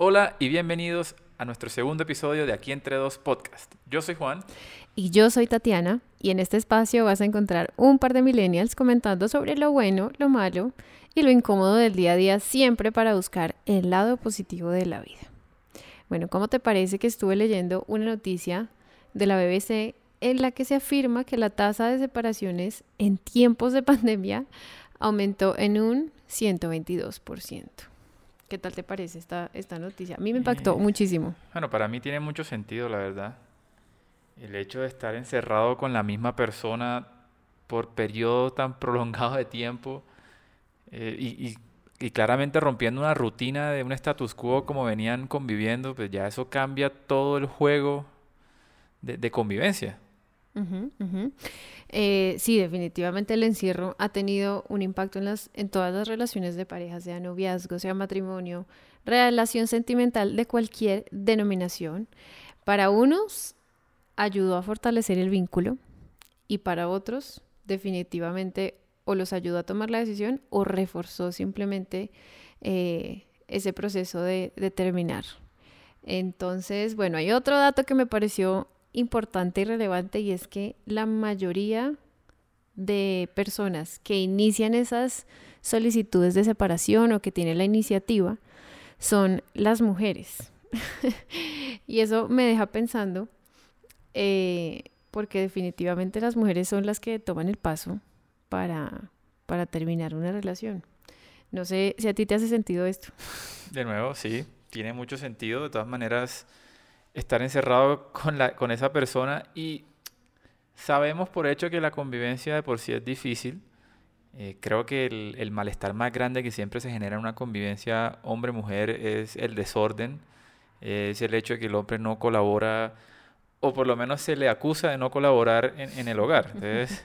Hola y bienvenidos a nuestro segundo episodio de Aquí entre dos podcast. Yo soy Juan. Y yo soy Tatiana y en este espacio vas a encontrar un par de millennials comentando sobre lo bueno, lo malo y lo incómodo del día a día siempre para buscar el lado positivo de la vida. Bueno, ¿cómo te parece que estuve leyendo una noticia de la BBC en la que se afirma que la tasa de separaciones en tiempos de pandemia aumentó en un 122%? ¿Qué tal te parece esta, esta noticia? A mí me impactó Eh, muchísimo. Bueno, para mí tiene mucho sentido, la verdad. El hecho de estar encerrado con la misma persona por periodo tan prolongado de tiempo eh, y, y- y claramente rompiendo una rutina de un status quo como venían conviviendo, pues ya eso cambia todo el juego de, de convivencia. Eh, sí, definitivamente el encierro ha tenido un impacto en todas las relaciones de pareja, sea noviazgo, sea matrimonio, relación sentimental de cualquier denominación. Para unos ayudó a fortalecer el vínculo y para otros definitivamente o los ayudó a tomar la decisión o reforzó simplemente eh, ese proceso de, de terminar. Entonces, bueno, hay otro dato que me pareció importante y relevante y es que la mayoría de personas que inician esas solicitudes de separación o que tienen la iniciativa son las mujeres. y eso me deja pensando eh, porque definitivamente las mujeres son las que toman el paso para, para terminar una relación. No sé si a ti te hace sentido esto. De nuevo, sí, tiene mucho sentido. De todas maneras, estar encerrado con la, con esa persona y sabemos por hecho que la convivencia de por sí es difícil. Eh, creo que el, el malestar más grande que siempre se genera en una convivencia hombre-mujer es el desorden, es el hecho de que el hombre no colabora o por lo menos se le acusa de no colaborar en, en el hogar. Entonces,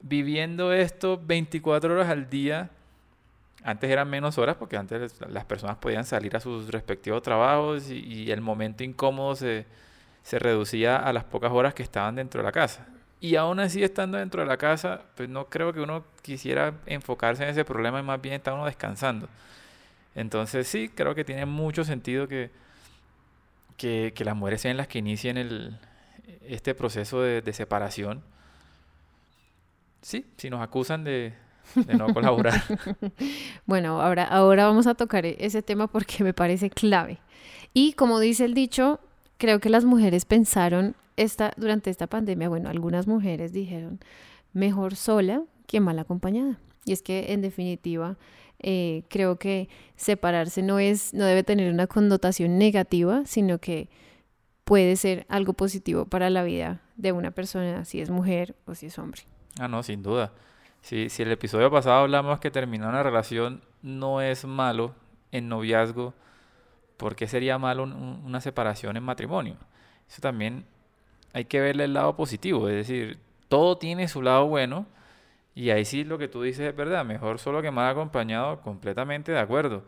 viviendo esto 24 horas al día, antes eran menos horas porque antes las personas podían salir a sus respectivos trabajos y, el momento incómodo se, se reducía a las pocas horas que estaban dentro de la casa. Y aún así estando dentro de la casa, pues no creo que uno quisiera enfocarse en ese problema y más bien está uno descansando. Entonces sí, creo que tiene mucho sentido que, que, que las mujeres sean las que inicien el, este proceso de separación. Sí, si nos acusan de, de no colaborar. Bueno, ahora, ahora vamos a tocar e- ese tema porque me parece clave. Y como dice el dicho, creo que las mujeres pensaron esta, durante esta pandemia, bueno, algunas mujeres dijeron, mejor sola que mal acompañada. Y es que en definitiva, eh, creo que separarse no es, no debe tener una connotación negativa, sino que puede ser algo positivo para la vida de una persona, si es mujer o si es hombre. Ah, no, sin duda. Si, si el episodio pasado hablamos que terminar una relación no es malo en noviazgo, ¿por qué sería malo un- un- una separación en matrimonio? Eso también hay que verle el lado positivo, es decir, todo tiene su lado bueno y ahí sí lo que tú dices es verdad, mejor solo que mal acompañado, completamente de acuerdo.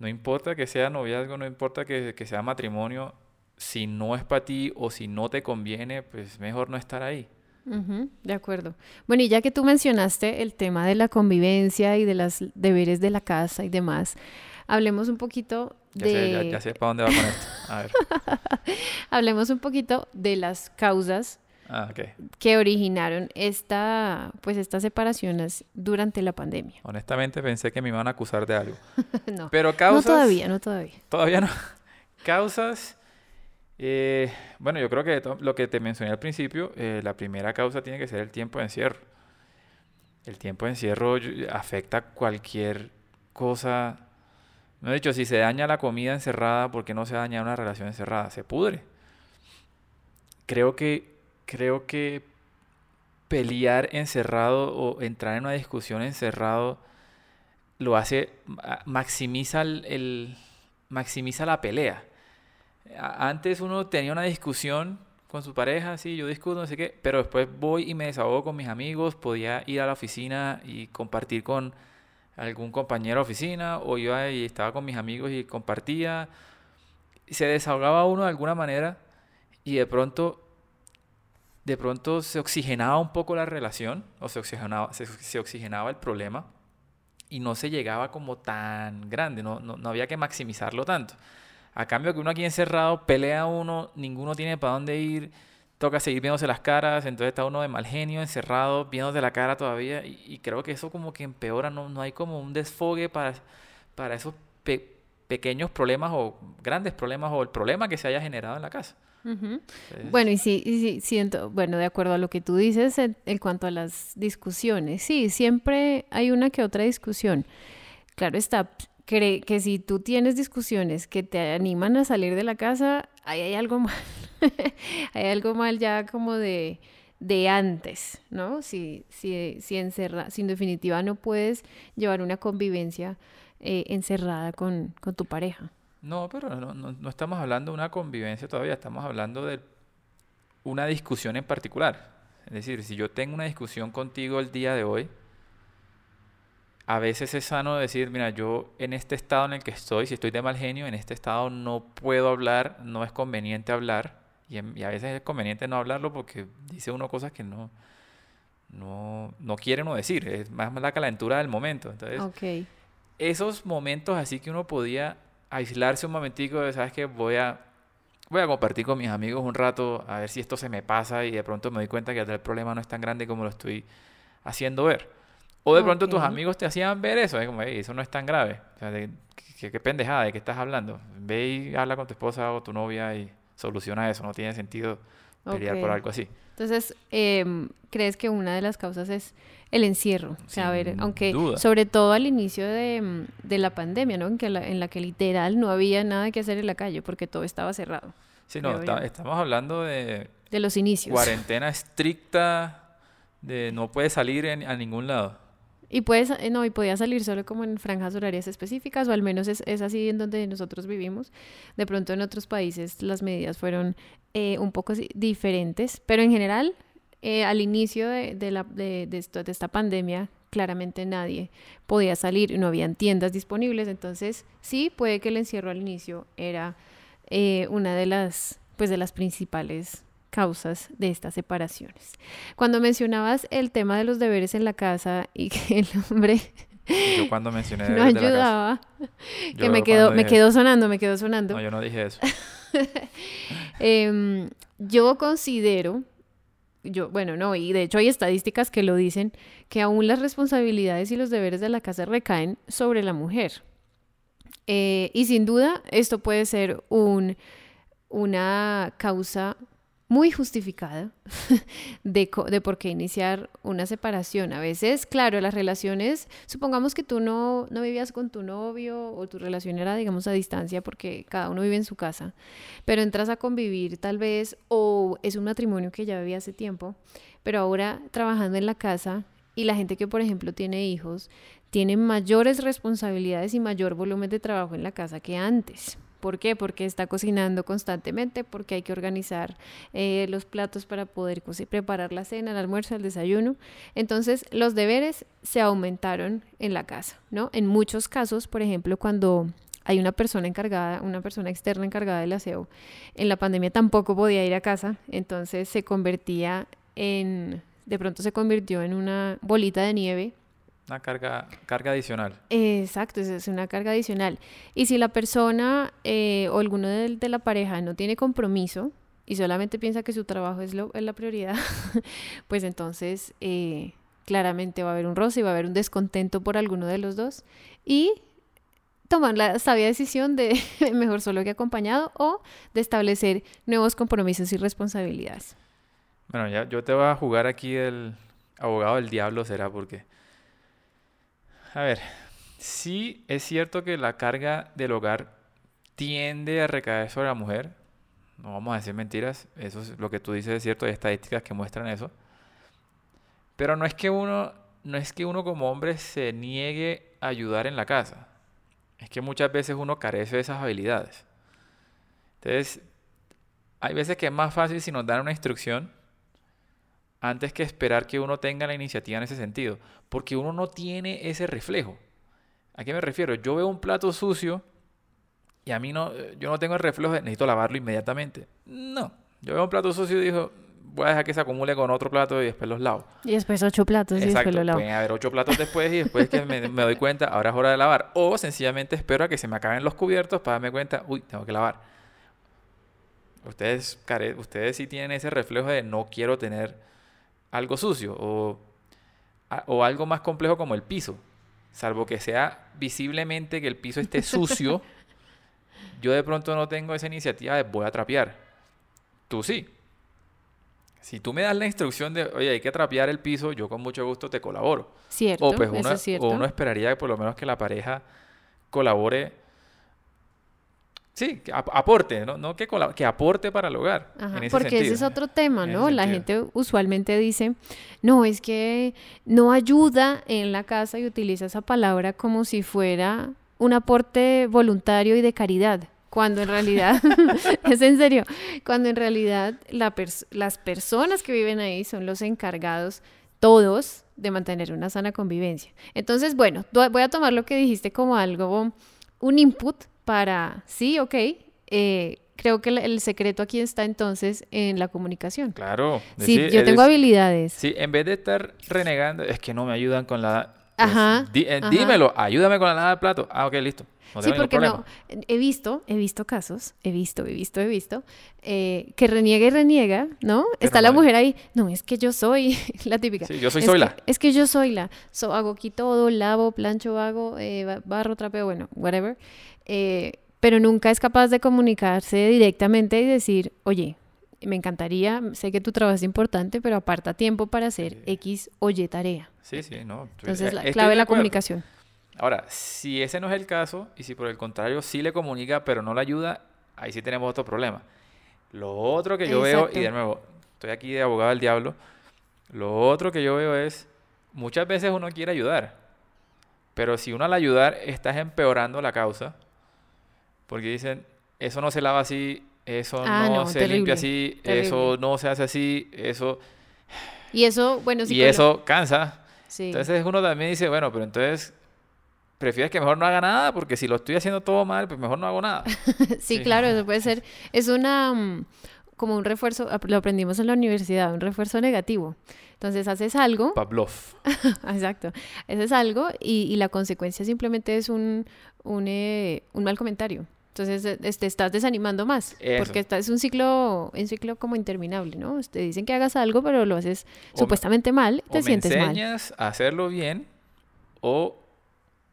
No importa que sea noviazgo, no importa que, que sea matrimonio, si no es para ti o si no te conviene, pues mejor no estar ahí. Ujú, de acuerdo. Bueno, y ya que tú mencionaste el tema de la convivencia y de los deberes de la casa y demás, hablemos un poquito Ya sé, ya, de, ya sé para dónde va con esto. A ver. hablemos un poquito de las causas Ah, que originaron esta, pues estas separaciones durante la pandemia. Honestamente pensé que me iban a acusar de algo. No, Pero no causas... todavía, no todavía. Todavía no. Causas... eh, bueno, yo creo que lo que te mencioné al principio, eh, la primera causa tiene que ser el tiempo de encierro. El tiempo de encierro afecta cualquier cosa. No he dicho, si se daña la comida encerrada, ¿por qué no se daña una relación encerrada? Se pudre. Creo que, creo que pelear encerrado o entrar en una discusión encerrado lo hace, ma- maximiza el, el- maximiza la pelea. Antes uno tenía una discusión con su pareja, sí, yo discuto, no sé qué, pero después voy y me desahogo con mis amigos, podía ir a la oficina y compartir con algún compañero de oficina, o iba y estaba con mis amigos y compartía, se desahogaba uno de alguna manera, y de pronto, de pronto se oxigenaba un poco la relación, o se oxigenaba, se, se oxigenaba el problema, y no se llegaba como tan grande, no, no, no había que maximizarlo tanto. A cambio que uno aquí encerrado, pelea uno, ninguno tiene para dónde ir, toca seguir viéndose las caras, entonces está uno de mal genio, encerrado, viéndose la cara todavía, y, creo que eso como que empeora, no, no hay como un desfogue para, para esos pequeños problemas o grandes problemas o el problema que se haya generado en la casa. Bueno, y sí, y siento, bueno, de acuerdo a lo que tú dices en, cuanto a las discusiones, sí, siempre hay una que otra discusión. Claro está, cree que si tú tienes discusiones que te animan a salir de la casa, ahí hay algo mal. hay algo mal ya como de, de antes, ¿no? Si, si, si, encerra, si en definitiva no puedes llevar una convivencia eh, encerrada con, con tu pareja. No, pero no, no, estamos hablando de una convivencia todavía, estamos hablando de una discusión en particular. Es decir, si yo tengo una discusión contigo el día de hoy, a veces es sano decir, mira, yo en este estado en el que estoy, si estoy de mal genio, en este estado no puedo hablar, no es conveniente hablar, y, a veces es conveniente no hablarlo porque dice uno cosas que no, no, no quiere uno decir, es más la calentura del momento. Entonces, esos momentos así que uno podía aislarse un momentico de, ¿sabes qué? Voy a, voy a compartir con mis amigos un rato a ver si esto se me pasa y de pronto me doy cuenta que el problema no es tan grande como lo estoy haciendo ver. O de pronto tus amigos te hacían ver eso, es como, eso no es tan grave. O sea, ¿qué, pendejada, ¿de qué estás hablando? Ve y habla con tu esposa o tu novia y soluciona eso, no tiene sentido pelear por algo así. Entonces, em, ¿crees que una de las causas es el encierro. O sea, a ver, aunque sobre todo al inicio de, de, la pandemia, ¿no? En, que la, en la que literal no había nada que hacer en la calle porque todo estaba cerrado. Sí, no, estamos hablando de... De los inicios. Cuarentena estricta, de no puedes salir a ningún lado. Y puedes, eh, no, y podía salir solo como en franjas horarias específicas, o al menos es, es, así en donde nosotros vivimos. De pronto en otros países las medidas fueron eh, un poco diferentes, pero en general eh, al inicio de, la, de, de esta pandemia, claramente nadie podía salir, no habían tiendas disponibles, entonces sí, puede que el encierro al inicio era una de las, pues, de las principales causas de estas separaciones. Cuando mencionabas el tema de los deberes en la casa y que el hombre yo cuando mencioné no ayudaba, que me quedó, me quedó sonando, me quedó sonando. No, yo no dije eso. Em, yo considero yo, bueno, no, y de hecho hay estadísticas que lo dicen, que aún las responsabilidades y los deberes de la casa recaen sobre la mujer. Eh, y sin duda, esto puede ser un, una causa muy justificada de, por qué iniciar una separación. A veces, claro, las relaciones, supongamos que tú no, no vivías con tu novio o tu relación era, digamos, a distancia porque cada uno vive en su casa, pero entras a convivir tal vez o es un matrimonio que ya vivía hace tiempo, pero ahora trabajando en la casa y la gente que, por ejemplo, tiene hijos, tiene mayores responsabilidades y mayor volumen de trabajo en la casa que antes. ¿Por qué? Porque está cocinando constantemente, porque hay que organizar eh, los platos para poder preparar la cena, el almuerzo, el desayuno. Entonces, los deberes se aumentaron en la casa, ¿no? En muchos casos, por ejemplo, cuando hay una persona encargada, una persona externa encargada del aseo, en la pandemia tampoco podía ir a casa, entonces se convertía en, de pronto se convirtió en una bolita de nieve una carga, carga adicional. Exacto, es una carga adicional. Y si la persona eh, o alguno de, la pareja no tiene compromiso y solamente piensa que su trabajo es, lo, es la prioridad, pues entonces eh, claramente va a haber un roce y va a haber un descontento por alguno de los dos. Y tomar la sabia decisión de mejor solo que acompañado o de establecer nuevos compromisos y responsabilidades. Bueno, ya yo te voy a jugar aquí el abogado del diablo, será porque a ver, sí es cierto que la carga del hogar tiende a recaer sobre la mujer. No vamos a decir mentiras, eso es lo que tú dices es cierto, hay estadísticas que muestran eso. Pero no es que uno, no es que uno como hombre se niegue a ayudar en la casa. Es que muchas veces uno carece de esas habilidades. Entonces, hay veces que es más fácil si nos dan una instrucción antes que esperar que uno tenga la iniciativa en ese sentido, porque uno no tiene ese reflejo. ¿A qué me refiero? Yo veo un plato sucio y a mí no, yo no tengo el reflejo de necesito lavarlo inmediatamente. No, yo veo un plato sucio y digo, voy a dejar que se acumule con otro plato y después los lavo. Y después ocho platos y después lo lavo. pueden haber ocho platos después y después que me, me doy cuenta, ahora es hora de lavar. O sencillamente espero a que se me acaben los cubiertos para darme cuenta, uy, tengo que lavar. Ustedes, ustedes sí tienen ese reflejo de no quiero tener algo sucio o, o algo más complejo como el piso. Salvo que sea visiblemente que el piso esté sucio, yo de pronto no tengo esa iniciativa de voy a trapear. Tú sí. Si tú me das la instrucción de, oye, hay que trapear el piso, yo con mucho gusto te colaboro. Cierto, O pues eso uno, es cierto. o uno esperaría que por lo menos que la pareja colabore. Sí, que ap- aporte, ¿no? No que, que aporte para el hogar. Ajá, en ese porque ese es otro tema, ¿no? La sentido. gente usualmente dice, no, es que no ayuda en la casa y utiliza esa palabra como si fuera un aporte voluntario y de caridad, cuando en realidad, es en serio, cuando en realidad la pers- las personas que viven ahí son los encargados, todos, de mantener una sana convivencia. Entonces, bueno, voy a tomar lo que dijiste como algo, un input para, sí, ok, eh, creo que el, el secreto aquí está entonces en la comunicación. Claro. Sí, decir, yo tengo eres- habilidades. Sí, en vez de estar renegando, es que no me ayudan con la... pues, Ajá, di- eh, ajá. Dímelo, ayúdame con la lava de plato. Ah, ok, listo. No Sí, porque problema. no, he visto, he visto casos, he visto, he visto, he visto, eh, que reniega y reniega, ¿no? Pero Está la no- mujer ahí, no, es que yo soy, la típica. Sí, yo soy es. Que, es que yo soy la, so, hago aquí todo, lavo, plancho, hago, eh, ba- barro, trapeo, bueno, whatever. Eh, pero nunca es capaz de comunicarse directamente y decir, oye, me encantaría, sé que tu trabajo es importante, pero aparta tiempo para hacer X o Y tarea. Sí, sí, no. Entonces, la clave de de la acuerdo. comunicación. Ahora, si ese no es el caso, y si por el contrario sí le comunica, pero no le ayuda, ahí sí tenemos otro problema. Lo otro que yo veo, y de nuevo, estoy aquí de abogado del diablo, lo otro que yo veo es, muchas veces uno quiere ayudar, pero si uno al ayudar estás empeorando la causa, porque dicen, eso no se lava así, eso Ah, no, no, se terrible, limpia así, eso no se hace así, eso, Y eso, bueno, y psicólogo- eso cansa. sí. Entonces uno también dice, bueno, pero entonces prefieres que mejor no haga nada porque si lo estoy haciendo todo mal, pues mejor no hago nada. Sí, Sí. claro, eso puede ser. Es una mm, como un refuerzo, lo aprendimos en la universidad, un refuerzo negativo. Entonces haces algo, Pavlov. exacto, haces algo y, y la consecuencia simplemente es un, un, eh, un mal comentario. Entonces eh, te estás desanimando más, Eso. porque esta es un ciclo, un ciclo como interminable, ¿no? Te dicen que hagas algo, pero lo haces O me- supuestamente mal, O te me sientes mal. enseñas a hacerlo bien o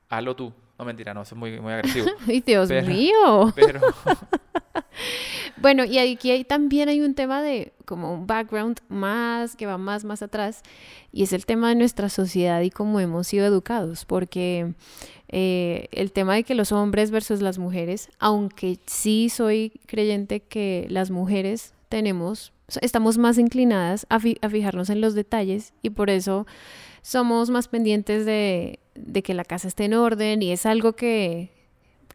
hazlo tú. No mentira, no, eso es muy, muy agresivo. ¡Ay, Dios Pero- mío! Pero Bueno, y aquí hay, también hay un tema de como un background más, que va más, más atrás, y es el tema de nuestra sociedad y cómo hemos sido educados, porque eh, el tema de que los hombres versus las mujeres, aunque sí soy creyente que las mujeres tenemos, estamos más inclinadas a, fi- a fijarnos en los detalles y por eso somos más pendientes de, de que la casa esté en orden y es algo que,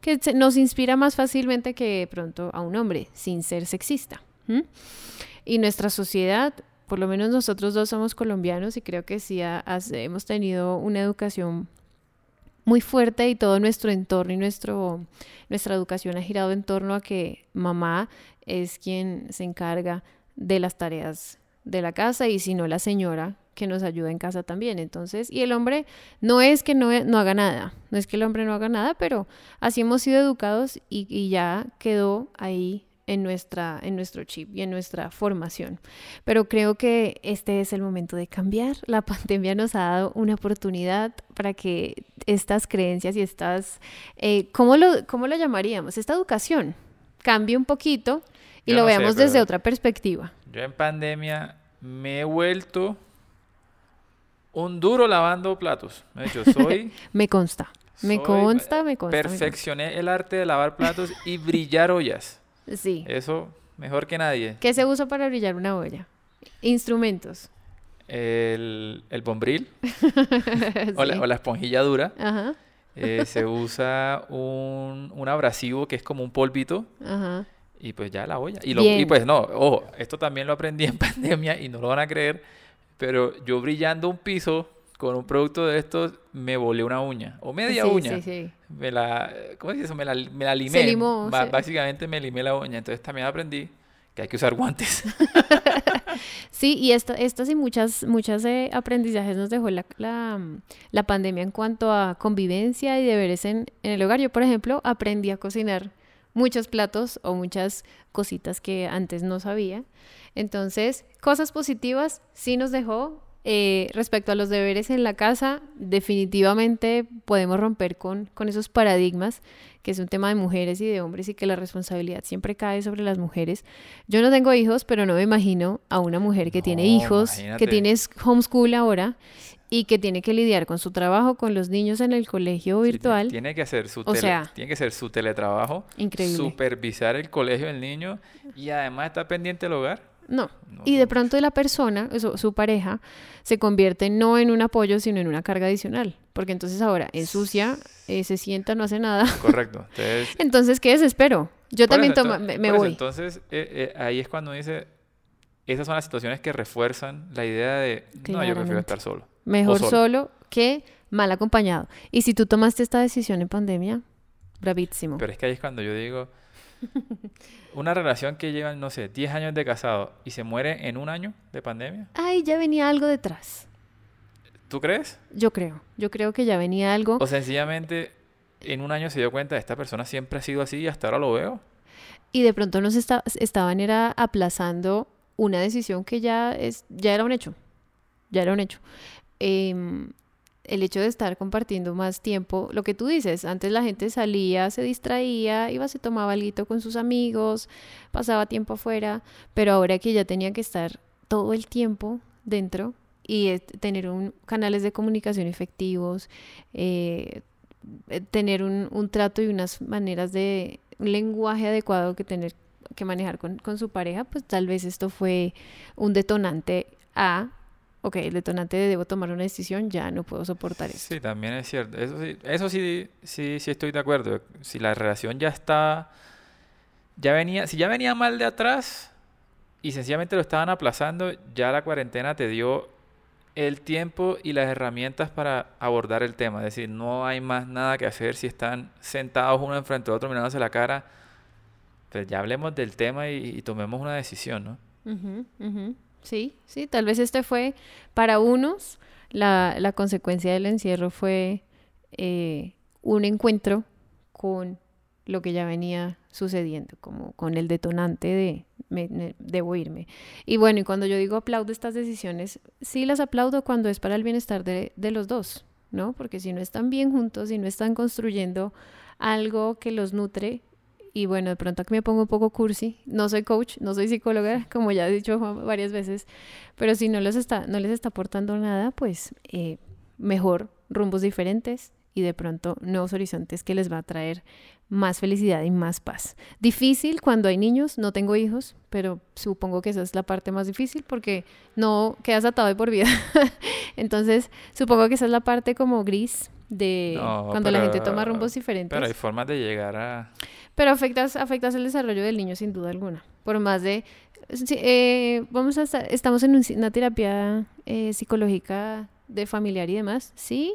que nos inspira más fácilmente que pronto a un hombre, sin ser sexista. Y nuestra sociedad, por lo menos nosotros dos somos colombianos y creo que sí hemos tenido una educación muy fuerte y todo nuestro entorno y nuestro, nuestra educación ha girado en torno a que mamá es quien se encarga de las tareas de la casa y si no la señora que nos ayuda en casa también. Entonces, y el hombre no es que no, no haga nada, no es que el hombre no haga nada, pero así hemos sido educados y, y ya quedó ahí en, nuestra, en nuestro chip y en nuestra formación. Pero creo que este es el momento de cambiar. La pandemia nos ha dado una oportunidad para que estas creencias y estas, eh, ¿cómo, lo, ¿cómo lo llamaríamos? Esta educación cambie un poquito y Yo lo no sé, veamos desde otra perspectiva. yo en pandemia me he vuelto un duro lavando platos. De hecho, soy... Me consta. Me consta, me consta. me consta. Perfeccioné el arte de lavar platos y brillar ollas. Sí. Eso mejor que nadie. ¿Qué se usa para brillar una olla? Instrumentos. El, el bombril o, la, Sí. o la esponjilla dura. Ajá, eh, se usa un, un abrasivo que es como un polvito ajá. y pues ya la olla. Y, lo- y pues no, ojo, esto también lo aprendí en pandemia y no lo van a creer, pero yo brillando un piso con un producto de estos me volé una uña o media sí, uña. Sí, sí. Me la, ¿cómo se dice eso? Me la, me la limé. limó, Ba- sí. Básicamente me limé la uña. Entonces también aprendí que hay que usar guantes. sí, y esto, estas y muchas, muchas eh, aprendizajes nos dejó la, la, pandemia en cuanto a convivencia y deberes en, en el hogar. Yo, por ejemplo, aprendí a cocinar muchos platos o muchas cositas que antes no sabía. Entonces, cosas positivas sí nos dejó eh, respecto a los deberes en la casa, definitivamente podemos romper con, con esos paradigmas, que es un tema de mujeres y de hombres y que la responsabilidad siempre cae sobre las mujeres. Yo no tengo hijos, pero no me imagino a una mujer que tiene hijos, que tiene homeschool ahora y que tiene que lidiar con su trabajo, con los niños en el colegio virtual. tiene que hacer su, tiene que hacer su teletrabajo, increíble. supervisar el colegio del niño y además estar pendiente del hogar. No. y de pronto la persona, su, pareja, se convierte no en un apoyo, sino en una carga adicional. Porque entonces ahora ensucia, eh, se sienta, no hace nada. Correcto. Entonces, ¿qué desespero? Yo también tomo, me, voy. entonces, eh, eh, ahí es cuando dice, esas son las situaciones que refuerzan la idea de, no, yo prefiero estar solo. Mejor solo. que mal acompañado. Y si tú tomaste esta decisión en pandemia, bravísimo. Pero es que ahí es cuando yo digo, una relación que lleva, no sé, 10 años de casado y se muere en un año de pandemia. Ay, ya venía algo detrás. ¿Tú crees? Yo creo. Yo creo que ya venía algo. O sencillamente en un año se dio cuenta, esta persona siempre ha sido así y hasta ahora lo veo. Y de pronto nos estaban era aplazando una decisión que ya, es, ya era un hecho. Ya era un hecho. Em, el hecho de estar compartiendo más tiempo, lo que tú dices, antes la gente salía, se distraía, iba, se tomaba algo con sus amigos, pasaba tiempo afuera, pero ahora que ya tenía que estar todo el tiempo dentro y tener un, canales de comunicación efectivos, eh, eh, tener un, un, trato y unas maneras de un lenguaje adecuado que tener que manejar con, con su pareja, pues tal vez esto fue un detonante a ok, el detonante de debo tomar una decisión, ya no puedo soportar eso. Sí, también es cierto. Eso sí, eso sí, sí, sí estoy de acuerdo. Si la relación ya está, ya venía, si ya venía mal de atrás y sencillamente lo estaban aplazando, ya la cuarentena te dio el tiempo y las herramientas para abordar el tema. Es decir, no hay más nada que hacer si están sentados uno enfrente de otro mirándose la cara. Pues ya hablemos del tema y, tomemos una decisión, ¿no? Sí, sí, tal vez este fue, para unos, la, la consecuencia del encierro fue eh, un encuentro con lo que ya venía sucediendo, como con el detonante de me, debo irme. Y bueno, y cuando yo digo aplaudo estas decisiones, sí las aplaudo cuando es para el bienestar de, de los dos, ¿no? Porque si no están bien juntos, si no están construyendo algo que los nutre, y bueno, de pronto aquí me pongo un poco cursi, no soy coach, no soy psicóloga, como ya he dicho varias veces, pero si no les está, no les está aportando nada, pues eh, mejor rumbos diferentes y de pronto nuevos horizontes que les va a traer más felicidad y más paz. Difícil cuando hay niños, no tengo hijos, pero supongo que esa es la parte más difícil porque no quedas atado de por vida. Entonces, supongo que esa es la parte como gris de cuando la gente toma rumbos diferentes. Pero hay formas de llegar a... Pero afectas, afectas el desarrollo del niño sin duda alguna. Por más de... Eh, vamos a estar, estamos en una terapia eh, psicológica de familiar y demás, sí,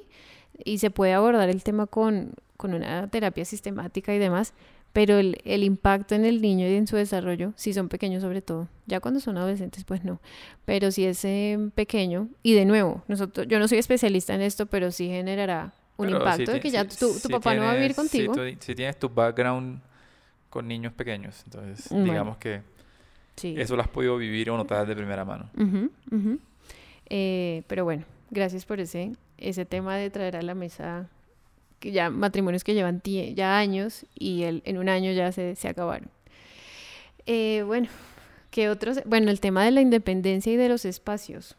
y se puede abordar el tema con, con una terapia sistemática y demás, pero el, el, impacto en el niño y en su desarrollo, si son pequeños sobre todo, ya cuando son adolescentes pues no, pero si es eh, pequeño, y de nuevo, nosotros, yo no soy especialista en esto, pero sí generará un impacto de que ya tu, papá no va a vivir contigo. Si, tienes tu background con niños pequeños, entonces digamos que eso lo has podido vivir o notar de primera mano. Eh, pero bueno, gracias por ese, ese tema de traer a la mesa que ya matrimonios que llevan ya años y el, en un año ya se, se acabaron. Eh, bueno, ¿qué otros? Bueno, el tema de la independencia y de los espacios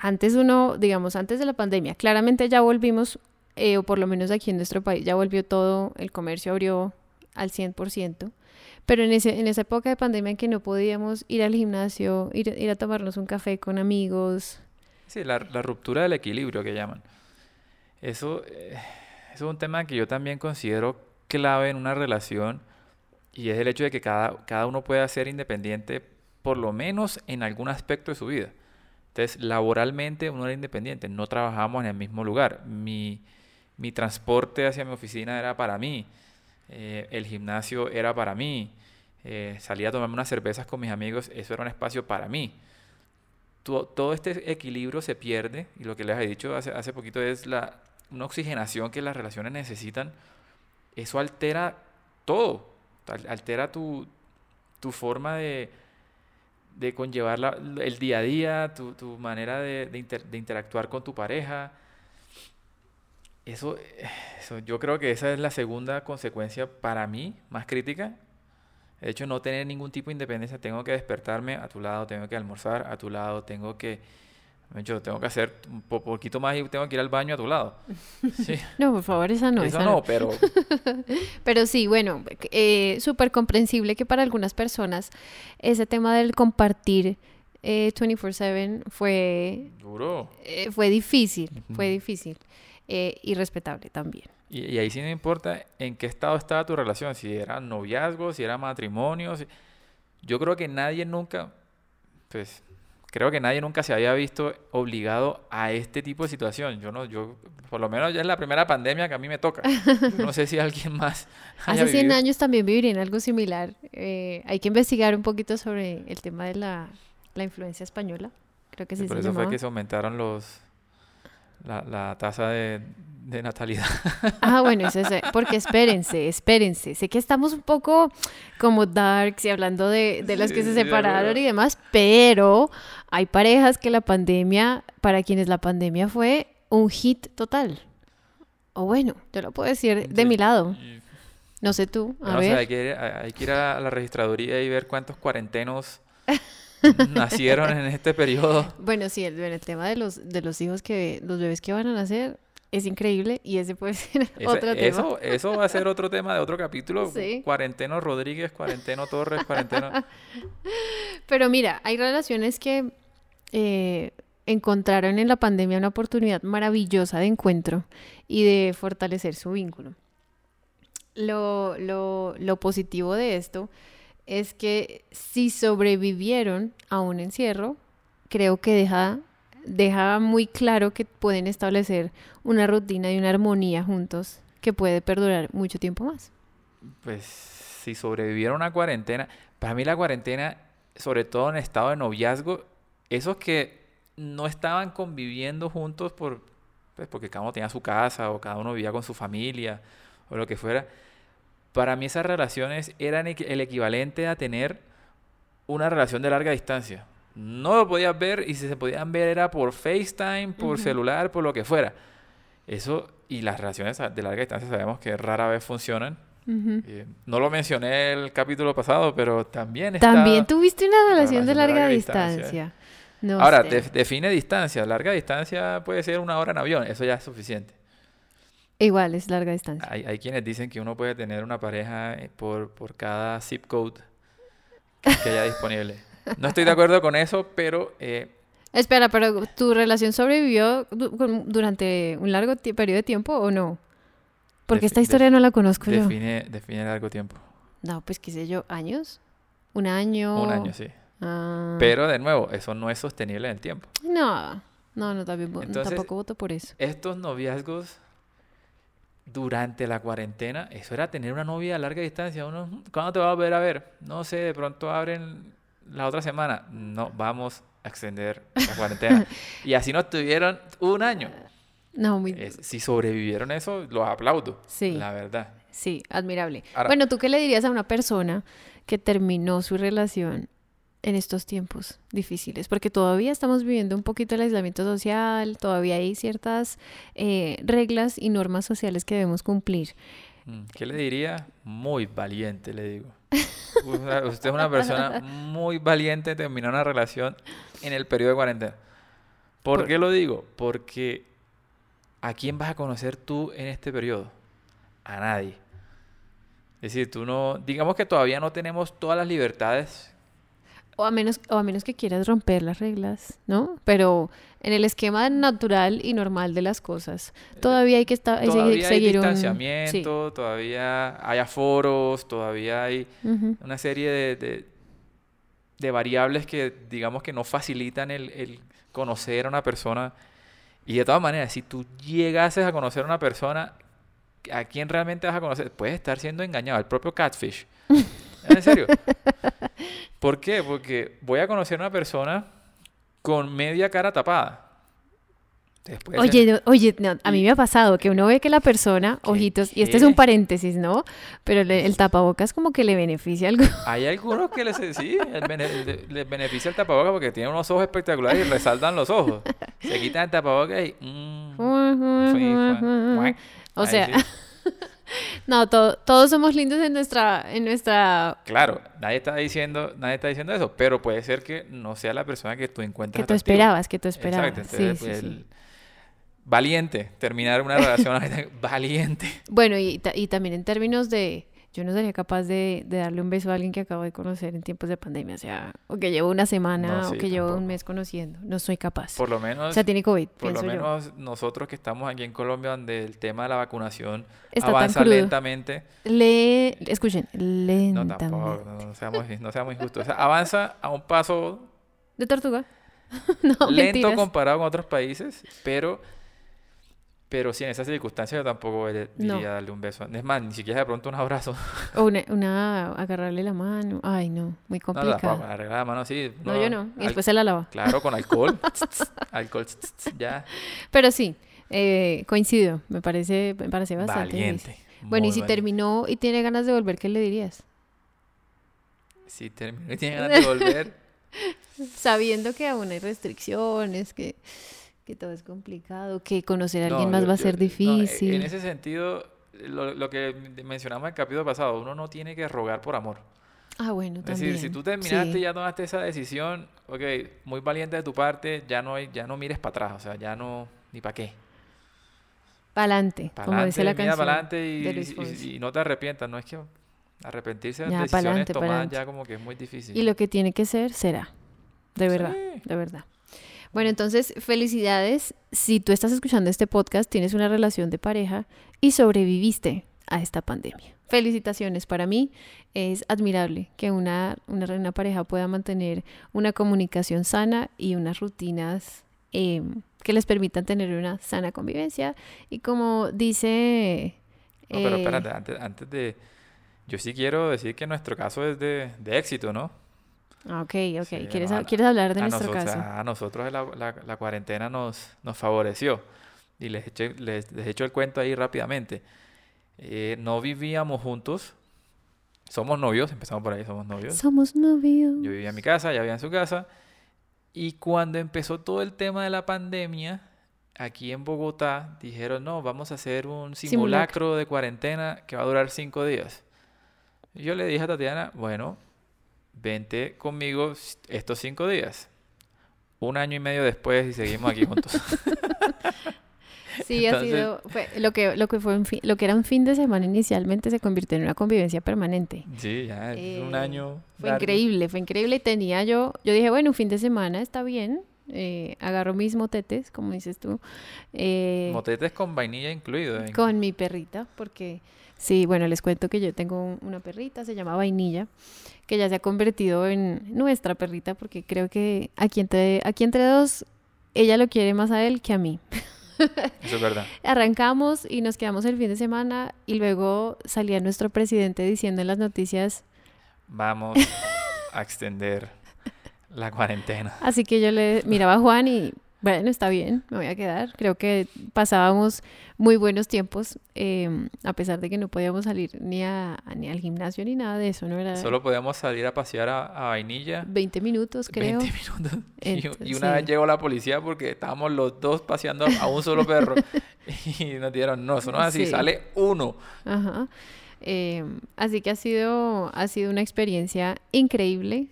antes uno, digamos, antes de la pandemia, claramente ya volvimos, eh, o por lo menos aquí en nuestro país, ya volvió todo, el comercio abrió al 100%, pero en, ese, en esa época de pandemia en que no podíamos ir al gimnasio, ir, ir a tomarnos un café con amigos. Sí, la, ruptura del equilibrio que llaman. Eso, eh, eso es un tema que yo también considero clave en una relación y es el hecho de que cada, cada uno pueda ser independiente por lo menos en algún aspecto de su vida. Entonces, laboralmente uno era independiente, no trabajábamos en el mismo lugar. Mi, mi transporte hacia mi oficina era para mí, eh, el gimnasio era para mí, eh, salía a tomarme unas cervezas con mis amigos, eso era un espacio para mí. Todo este equilibrio se pierde y lo que les he dicho hace, hace poquito es la, una oxigenación que las relaciones necesitan. Eso altera todo, altera tu, tu forma de, de conllevar el día a día, tu, tu manera de, de, interactuar con tu pareja. Eso, eso, yo creo que esa es la segunda consecuencia para mí más crítica de hecho, no tener ningún tipo de independencia, tengo que despertarme a tu lado, tengo que almorzar a tu lado, tengo que, hecho, tengo que hacer un poquito más y tengo que ir al baño a tu lado. Sí. no, por favor, esa no. Esa, no, pero... pero sí, bueno, eh, súper comprensible que para algunas personas ese tema del compartir eh, 24/7 fue... Duro. Eh, fue difícil, fue difícil. Eh, y respetable también. Y, ahí sí no importa en qué estado estaba tu relación, si era noviazgo, si era matrimonio. Yo creo que nadie nunca, pues, creo que nadie nunca se había visto obligado a este tipo de situación. Yo no, yo, por lo menos ya es la primera pandemia que a mí me toca. no sé si alguien más. Hace 100 años también viviría en algo similar. Eh, hay que investigar un poquito sobre el tema de la, la influencia española. Creo que sí, Por eso fue que se aumentaron los la, la tasa de, de natalidad. Ah, bueno, eso es, porque espérense, espérense. Sé que estamos un poco como darks y hablando de, de las que se separaron y demás, pero hay parejas que la pandemia, para quienes la pandemia fue un hit total. O bueno, yo lo puedo decir de mi lado. No sé tú, a ver. hay, que, hay que ir a la registraduría y ver cuántos cuarentenos nacieron en este periodo. Bueno, sí, el, el tema de los, de los hijos que, los bebés que van a nacer, es increíble y ese puede ser otro tema. Eso, eso va a ser otro tema de otro capítulo. Cuarenteno Rodríguez, Cuarenteno Torres, Cuarenteno. Pero mira, hay relaciones que eh, encontraron en la pandemia una oportunidad maravillosa de encuentro y de fortalecer su vínculo. Lo, lo, lo positivo de esto es que si sobrevivieron a un encierro, creo que deja, deja muy claro que pueden establecer una rutina y una armonía juntos que puede perdurar mucho tiempo más. Pues si sobrevivieron a cuarentena, para mí la cuarentena, sobre todo en estado de noviazgo, esos que no estaban conviviendo juntos por, pues porque cada uno tenía su casa o cada uno vivía con su familia o lo que fuera, para mí esas relaciones eran el equivalente a tener una relación de larga distancia. No lo podías ver y si se podían ver era por FaceTime, por celular, por lo que fuera. Eso y las relaciones de larga distancia sabemos que rara vez funcionan. Eh, no lo mencioné el capítulo pasado, pero también También tuviste una relación, de larga, distancia. Ahora, define distancia. Larga distancia puede ser una hora en avión, eso ya es suficiente. Igual, es larga distancia. Hay, hay quienes dicen que uno puede tener una pareja eh, por, por cada zip code que, haya disponible. No estoy de acuerdo con eso, pero... Eh, Espera, pero ¿tu relación sobrevivió durante un largo periodo de tiempo o no? Porque esta historia no la conozco define, yo. Define largo tiempo. No, pues qué sé yo, ¿años? ¿Un año? Un año, sí. Ah. Pero de nuevo, eso no es sostenible en el tiempo. No, no, no, tampoco voto por eso. Estos noviazgos durante la cuarentena, eso era tener una novia a larga distancia. Uno, ¿cuándo te va a volver a ver? No sé, de pronto abren la otra semana. No, vamos a extender la cuarentena. y así nos tuvieron un año. No, muy... si sobrevivieron eso, los aplaudo. Sí. La verdad. Sí, admirable. bueno, ¿tú qué le dirías a una persona que terminó su relación en estos tiempos difíciles, porque todavía estamos viviendo un poquito el aislamiento social, todavía hay ciertas eh, reglas y normas sociales que debemos cumplir. Mm, ¿Qué le diría? Muy valiente, le digo. Usted es una persona muy valiente terminar una relación en el periodo de cuarentena. ¿Por, qué lo digo? Porque ¿a quién vas a conocer tú en este periodo? A nadie. Es decir, tú no, digamos que todavía no tenemos todas las libertades o a menos, o a menos que quieras romper las reglas, ¿no? Pero en el esquema natural y normal de las cosas, todavía hay que estar, todavía hay distanciamiento, todavía hay aforos, todavía hay una serie de, de, variables que digamos que no facilitan el, el, conocer a una persona. Y de todas maneras, si tú llegases a conocer a una persona, ¿a quién realmente vas a conocer? Puedes estar siendo engañado, el propio catfish. En serio. ¿Por qué? Porque voy a conocer a una persona con media cara tapada. Después oye, no, oye, a mí me ha pasado que uno ve que la persona, ojitos, y este es un paréntesis, ¿no? Pero el tapabocas como que le beneficia algo. Hay algunos que les, sí, les, beneficia el tapabocas porque tienen unos ojos espectaculares y resaltan los ojos. Se quitan el tapabocas y... Mm, o sea... No, todos somos lindos en nuestra, en nuestra... Claro, nadie está diciendo, nadie está diciendo eso, pero puede ser que no sea la persona que tú encuentras. Que tú esperabas, que tú esperabas. Exacto, pues, Valiente, terminar una relación valiente. Bueno, y, y también en términos de, yo no sería capaz de, darle un beso a alguien que acabo de conocer en tiempos de pandemia, o sea, o que llevo una semana o que llevo un mes conociendo, no soy capaz. Por lo menos, o sea, tiene COVID. Por lo menos nosotros que estamos aquí en Colombia, donde el tema de la vacunación avanza lentamente. Le, escuchen, lentamente. No, tampoco, no, seamos, no seamos injustos. O sea, avanza a un paso... De tortuga. no, lento comparado con otros países, pero pero sí, en esas circunstancias yo tampoco diría darle un beso. Es más, ni siquiera de pronto un abrazo. O una, agarrarle la mano. Ay, no, muy complicado. No, la, la mano, sí. No, yo no. Y después se la lava. Claro, con alcohol. alcohol, ya. Pero sí, eh, coincido. Me parece, me parece bastante. Valiente. Bueno, y si terminó y tiene ganas de volver, ¿qué le dirías? Si terminó y tiene ganas de volver. Sabiendo que aún hay restricciones, que que todo es complicado, que conocer a alguien más va a ser difícil. en ese sentido, lo, que mencionamos en el capítulo pasado, uno no tiene que rogar por amor. Ah, bueno, es decir, si tú terminaste y ya tomaste esa decisión, ok, muy valiente de tu parte, ya no, hay, ya no mires para atrás, o sea, ya no, ni para qué. Pa'lante, como dice la canción. Pa'lante y, y, no te arrepientas, no es que arrepentirse de decisiones tomadas ya como que es muy difícil. Y lo que tiene que ser, será. De verdad, de verdad. Bueno, entonces, felicidades. Si tú estás escuchando este podcast, tienes una relación de pareja y sobreviviste a esta pandemia. Felicitaciones. Para mí es admirable que una, una, pareja pueda mantener una comunicación sana y unas rutinas em, que les permitan tener una sana convivencia. Y como dice... No, pero espérate, antes, antes de... Yo sí quiero decir que nuestro caso es de, de éxito, ¿no? Ah, ok, ok. ¿Quieres, ¿Quieres, hablar de nuestro caso? A nosotros la, la, cuarentena nos, nos favoreció. Y les eché, les, echo el cuento ahí rápidamente. Eh, no vivíamos juntos. Somos novios, empezamos por ahí, somos novios. Somos novios. Yo vivía en mi casa, ella vivía en su casa. Y cuando empezó todo el tema de la pandemia, aquí en Bogotá dijeron, no, vamos a hacer un simulacro, de cuarentena que va a durar cinco días. Y yo le dije a Tatiana, bueno, vente conmigo estos cinco días. Un año y medio después y seguimos aquí juntos. sí, ha sido lo que lo que fue lo que era un fin de semana inicialmente se convirtió en una convivencia permanente. Sí, ya es un eh, año. Fue increíble, fue increíble. Tenía yo, yo dije bueno, un fin de semana está bien. Eh, agarro mis motetes, como dices tú. Eh, motetes con vainilla incluido. Con mi perrita, porque sí, bueno, les cuento que yo tengo una perrita, se llama Vainilla que ya se ha convertido en nuestra perrita, porque creo que aquí entre, aquí entre dos, ella lo quiere más a él que a mí. Eso es verdad. Arrancamos y nos quedamos el fin de semana y luego salía nuestro presidente diciendo en las noticias... Vamos a extender la cuarentena. Así que yo le miraba a Juan y bueno, está bien, me voy a quedar. Creo que pasábamos muy buenos tiempos, em, a pesar de que no podíamos salir ni, a, ni al gimnasio ni nada de eso, ¿no? Era Solo podíamos salir a pasear a, Vainilla. 20 minutos, creo. 20 minutos. y, una vez llegó la policía porque estábamos los dos paseando a un solo perro. y nos dieron, no, eso no es así, sale uno. Ajá. Em, así que ha sido, ha sido una experiencia increíble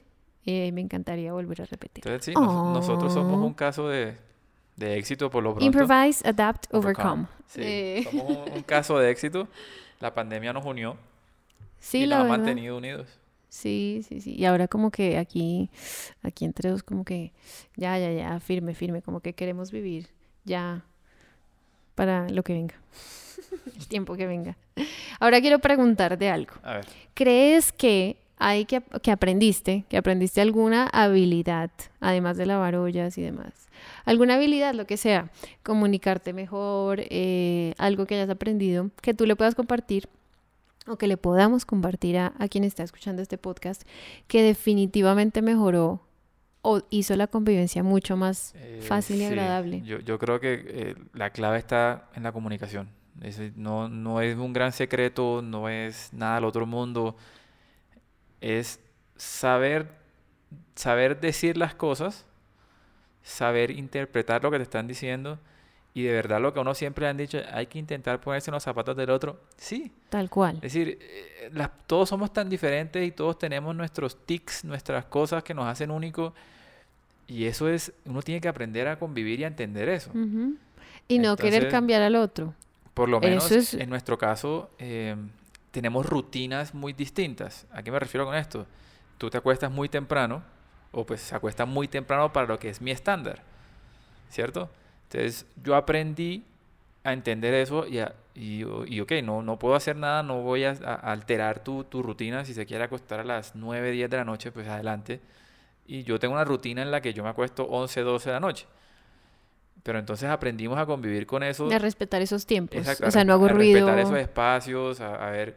eh, me encantaría volver a repetir. Entonces, sí, nosotros somos un caso de, de, éxito por lo pronto. Improvise, adapt, overcome. Sí, eh. somos un, caso de éxito. La pandemia nos unió. Sí, y nos ha mantenido unidos. Sí, sí, sí. Y ahora como que aquí, aquí entre dos, como que ya, ya, ya, firme, firme, como que queremos vivir ya para lo que venga. El tiempo que venga. Ahora quiero preguntarte algo. A ver. ¿Crees que hay que, que aprendiste, que aprendiste alguna habilidad, además de lavar ollas y demás. Alguna habilidad, lo que sea, comunicarte mejor, eh, algo que hayas aprendido, que tú le puedas compartir o que le podamos compartir a, quien está escuchando este podcast que definitivamente mejoró o hizo la convivencia mucho más eh, fácil y agradable? Yo, creo que eh, la clave está en la comunicación. no, no es un gran secreto, no es nada del otro mundo. Es saber, saber decir las cosas, saber interpretar lo que te están diciendo y de verdad lo que uno siempre han dicho, hay que intentar ponerse en los zapatos del otro. Sí. Tal cual. Es decir, eh, todos somos tan diferentes y todos tenemos nuestros tics, nuestras cosas que nos hacen únicos. Y eso es, uno tiene que aprender a convivir y a entender eso. Y no querer cambiar al otro. Por lo menos en nuestro caso, eh, tenemos rutinas muy distintas. ¿A qué me refiero con esto? Tú te acuestas muy temprano, o pues se acuesta muy temprano para lo que es mi estándar, ¿cierto? Entonces yo aprendí a entender eso y, y, ok, no, no puedo hacer nada, no voy a, alterar tu, tu, rutina. Si se quiere acostar a las 9, 10 de la noche, pues adelante. Y yo tengo una rutina en la que yo me acuesto 11, 12 de la noche. Pero entonces aprendimos a convivir con eso. A respetar esos tiempos. o sea, no hago ruido. A respetar esos espacios, a, ver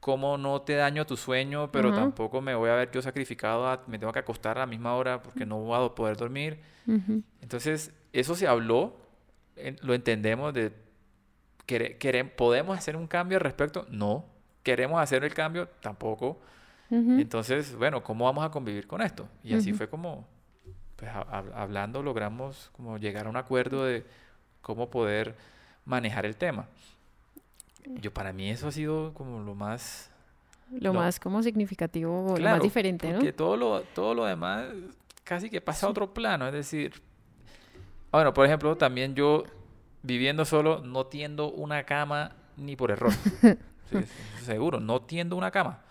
cómo no te daño tu sueño, pero tampoco me voy a ver yo sacrificado, me tengo que acostar a la misma hora porque no voy a poder dormir. Entonces, eso se habló, lo entendemos de, queremos, ¿podemos hacer un cambio al respecto? No. ¿Queremos hacer el cambio? Tampoco. Entonces, bueno, ¿cómo vamos a convivir con esto? Y así fue como, pues hablando, logramos como llegar a un acuerdo de cómo poder manejar el tema. Yo, para mí eso ha sido como lo más... Lo, más como significativo, lo más diferente, ¿no? Porque todo lo, todo lo demás casi que pasa a otro plano. Es decir, bueno, por ejemplo, también yo viviendo solo no tiendo una cama ni por error. seguro, no tiendo una cama.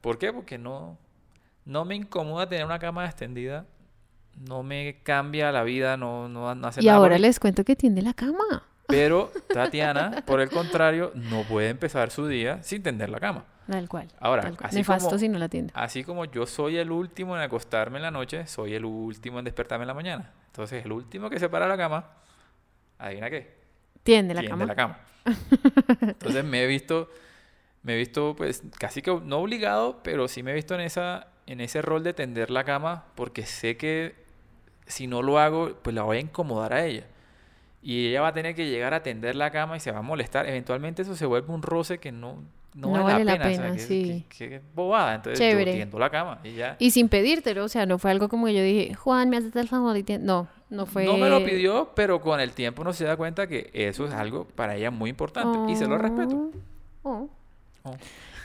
¿Por qué? Porque no, no me incomoda tener una cama extendida. No me cambia la vida, no, no, no hace y ahora les cuento que tiende la cama. Pero Tatiana, por el contrario, no puede empezar su día sin tender la cama. Tal cual. Ahora, Así como, si no la tienda. Así como yo soy el último en acostarme en la noche, soy el último en despertarme en la mañana. Entonces, el último que se para la cama, ¿adivina qué? Tiende la Tiende cama. la cama. Entonces, me he visto, me he visto, pues, casi que no obligado, pero sí me he visto en, esa, en ese rol de tender la cama, porque sé que si no lo hago, pues la voy a incomodar a ella. Y ella va a tener que llegar a tender la cama y se va a molestar. Eventualmente eso se vuelve un roce que no, no, vale, la pena. sí. Qué, bobada. Entonces Chévere. yo tiendo la cama y ya. Y sin pedírtelo, o sea, no fue algo como que yo dije, Juan, me haces el favor y No, no fue... No me lo pidió, pero con el tiempo uno se da cuenta que eso es algo para ella muy importante y se lo respeto. Oh. Oh.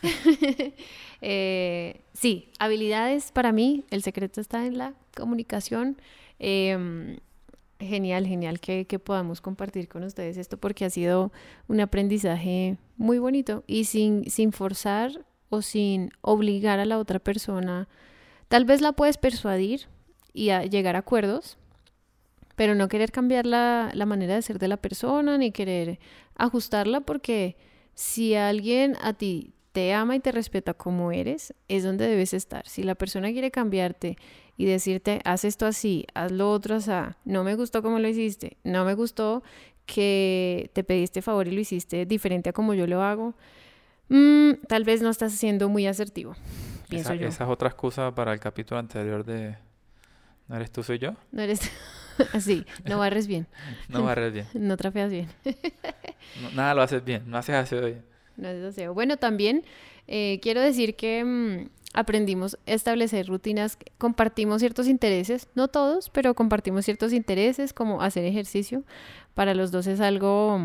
eh, sí, habilidades para mí, el secreto está en la comunicación. Eh, Genial, genial que, podamos compartir con ustedes esto porque ha sido un aprendizaje muy bonito y sin, sin forzar o sin obligar a la otra persona. Tal vez la puedes persuadir y llegar a acuerdos, pero no querer cambiar la, la manera de ser de la persona ni querer ajustarla porque si alguien a ti te ama y te respeta como eres, es donde debes estar. Si la persona quiere cambiarte y decirte, haz esto así, haz lo otro así, no me gustó como lo hiciste, no me gustó que te pediste favor y lo hiciste diferente a como yo lo hago, mm, tal vez no estás siendo muy asertivo, pienso yo. Esa es otra excusa para el capítulo anterior de ¿No eres tú, soy yo? No eres Así, no barres bien. no barres bien. no trafeas bien. nada lo haces bien, no haces aseo bien. No haces aseo. Bueno, también eh, quiero decir que mm, aprendimos a establecer rutinas, compartimos ciertos intereses, no todos, pero compartimos ciertos intereses como hacer ejercicio. Para los dos es algo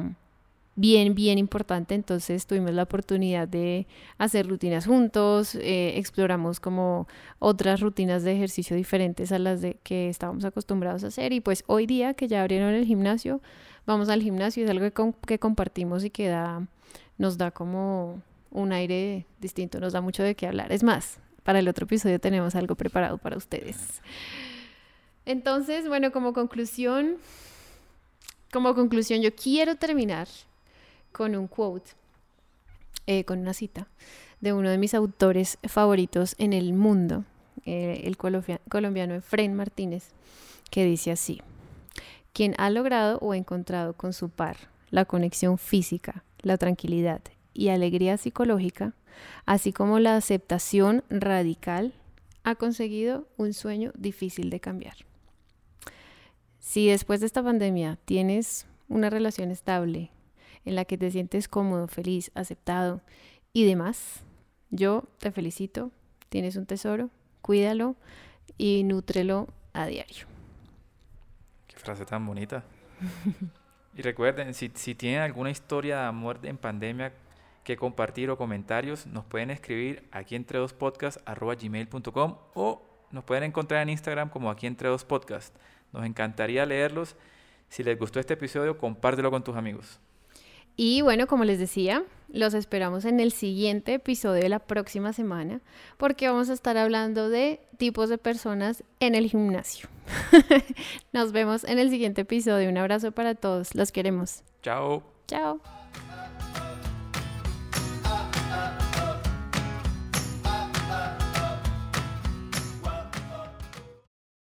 bien, bien importante, entonces tuvimos la oportunidad de hacer rutinas juntos, eh, exploramos como otras rutinas de ejercicio diferentes a las de que estábamos acostumbrados a hacer y pues hoy día que ya abrieron el gimnasio, vamos al gimnasio, es algo que, que compartimos y que da, nos da como un aire distinto, nos da mucho de qué hablar. Es más, para el otro episodio tenemos algo preparado para ustedes. Entonces, bueno, como conclusión, como conclusión, yo quiero terminar con un quote, eh, con una cita de uno de mis autores favoritos en el mundo, eh, el colombiano Efren Martínez, que dice así, quien ha logrado o encontrado con su par la conexión física, la tranquilidad y alegría psicológica, así como la aceptación radical, ha conseguido un sueño difícil de cambiar. Si después de esta pandemia tienes una relación estable en la que te sientes cómodo, feliz, aceptado y demás, yo te felicito, tienes un tesoro, cuídalo y nútrelo a diario. Qué frase tan bonita. y recuerden, si, si tienen alguna historia de amor en pandemia que compartir o comentarios, nos pueden escribir aquí entre dos podcast gmail.com o nos pueden encontrar en Instagram como aquí entre dos podcast. Nos encantaría leerlos. Si les gustó este episodio, compártelo con tus amigos. Y bueno, como les decía, los esperamos en el siguiente episodio de la próxima semana porque vamos a estar hablando de tipos de personas en el gimnasio. Nos vemos en el siguiente episodio. Un abrazo para todos. Los queremos. Chao. Chao.